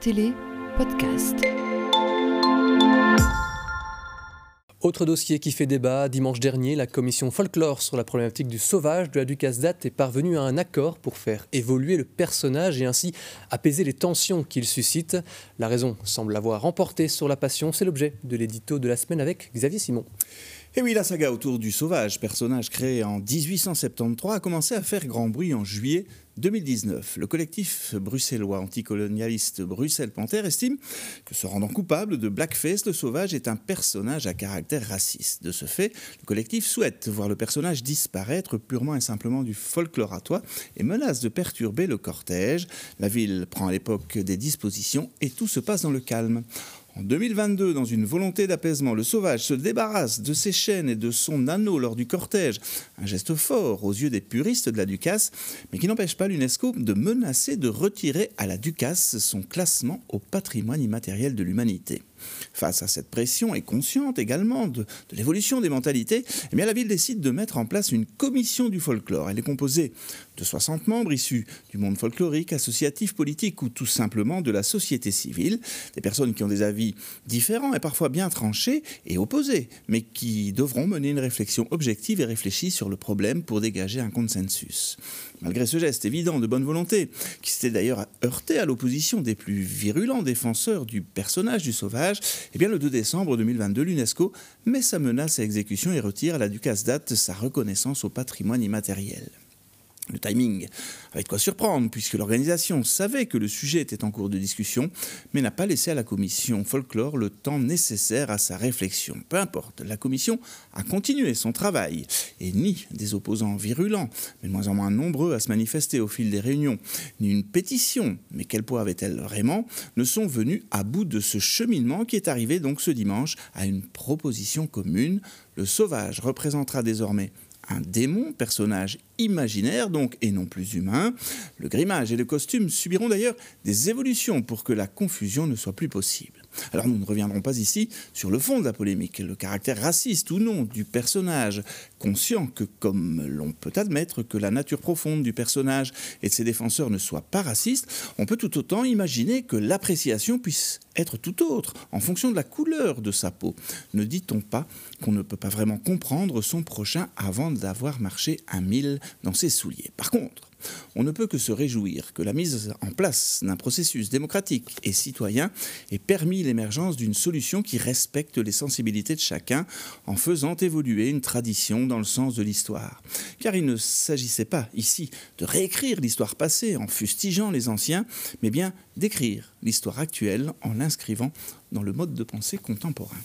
Télé, podcast. Autre dossier qui fait débat, dimanche dernier, la commission folklore sur la problématique du sauvage de la Ducasse date est parvenue à un accord pour faire évoluer le personnage et ainsi apaiser les tensions qu'il suscite. La raison semble avoir remporté sur la passion, c'est l'objet de l'édito de la semaine avec Xavier Simon. Et oui, la saga autour du sauvage, personnage créé en 1873, a commencé à faire grand bruit en juillet 2019. Le collectif bruxellois anticolonialiste Bruxelles Panther estime que se rendant coupable de blackface, le sauvage est un personnage à caractère raciste. De ce fait, le collectif souhaite voir le personnage disparaître purement et simplement du folklore à toi et menace de perturber le cortège. La ville prend à l'époque des dispositions et tout se passe dans le calme. En 2022, dans une volonté d'apaisement, le sauvage se débarrasse de ses chaînes et de son anneau lors du cortège. Un geste fort aux yeux des puristes de la Ducasse, mais qui n'empêche pas l'UNESCO de menacer de retirer à la Ducasse son classement au patrimoine immatériel de l'humanité. Face à cette pression et consciente également de, l'évolution des mentalités, eh la ville décide de mettre en place une commission du folklore. Elle est composée de 60 membres issus du monde folklorique, associatif, politique ou tout simplement de la société civile, des personnes qui ont des avis différents et parfois bien tranchés et opposés, mais qui devront mener une réflexion objective et réfléchie sur le problème pour dégager un consensus. Malgré ce geste évident de bonne volonté, qui s'était d'ailleurs heurté à l'opposition des plus virulents défenseurs du personnage du sauvage, eh bien le 2 décembre 2022, l'UNESCO met sa menace à exécution et retire à la Ducasse date sa reconnaissance au patrimoine immatériel. Le timing avait de quoi surprendre, puisque l'organisation savait que le sujet était en cours de discussion, mais n'a pas laissé à la commission folklore le temps nécessaire à sa réflexion. Peu importe, la commission a continué son travail, et ni des opposants virulents, mais de moins en moins nombreux à se manifester au fil des réunions, ni une pétition, mais quel poids avait-elle vraiment, ne sont venus à bout de ce cheminement qui est arrivé donc ce dimanche à une proposition commune. Le sauvage représentera désormais un démon, personnage imaginaire donc et non plus humain. Le grimage et le costume subiront d'ailleurs des évolutions pour que la confusion ne soit plus possible. Alors nous ne reviendrons pas ici sur le fond de la polémique, le caractère raciste ou non du personnage, conscient que comme l'on peut admettre que la nature profonde du personnage et de ses défenseurs ne soit pas raciste, on peut tout autant imaginer que l'appréciation puisse être tout autre en fonction de la couleur de sa peau. Ne dit-on pas qu'on ne peut pas vraiment comprendre son prochain avant d'avoir marché un mille dans ses souliers Par contre, on ne peut que se réjouir que la mise en place d'un processus démocratique et citoyen ait permis l'émergence d'une solution qui respecte les sensibilités de chacun en faisant évoluer une tradition dans le sens de l'histoire. Car il ne s'agissait pas ici de réécrire l'histoire passée en fustigeant les anciens, mais bien d'écrire l'histoire actuelle en l'inscrivant dans le mode de pensée contemporain.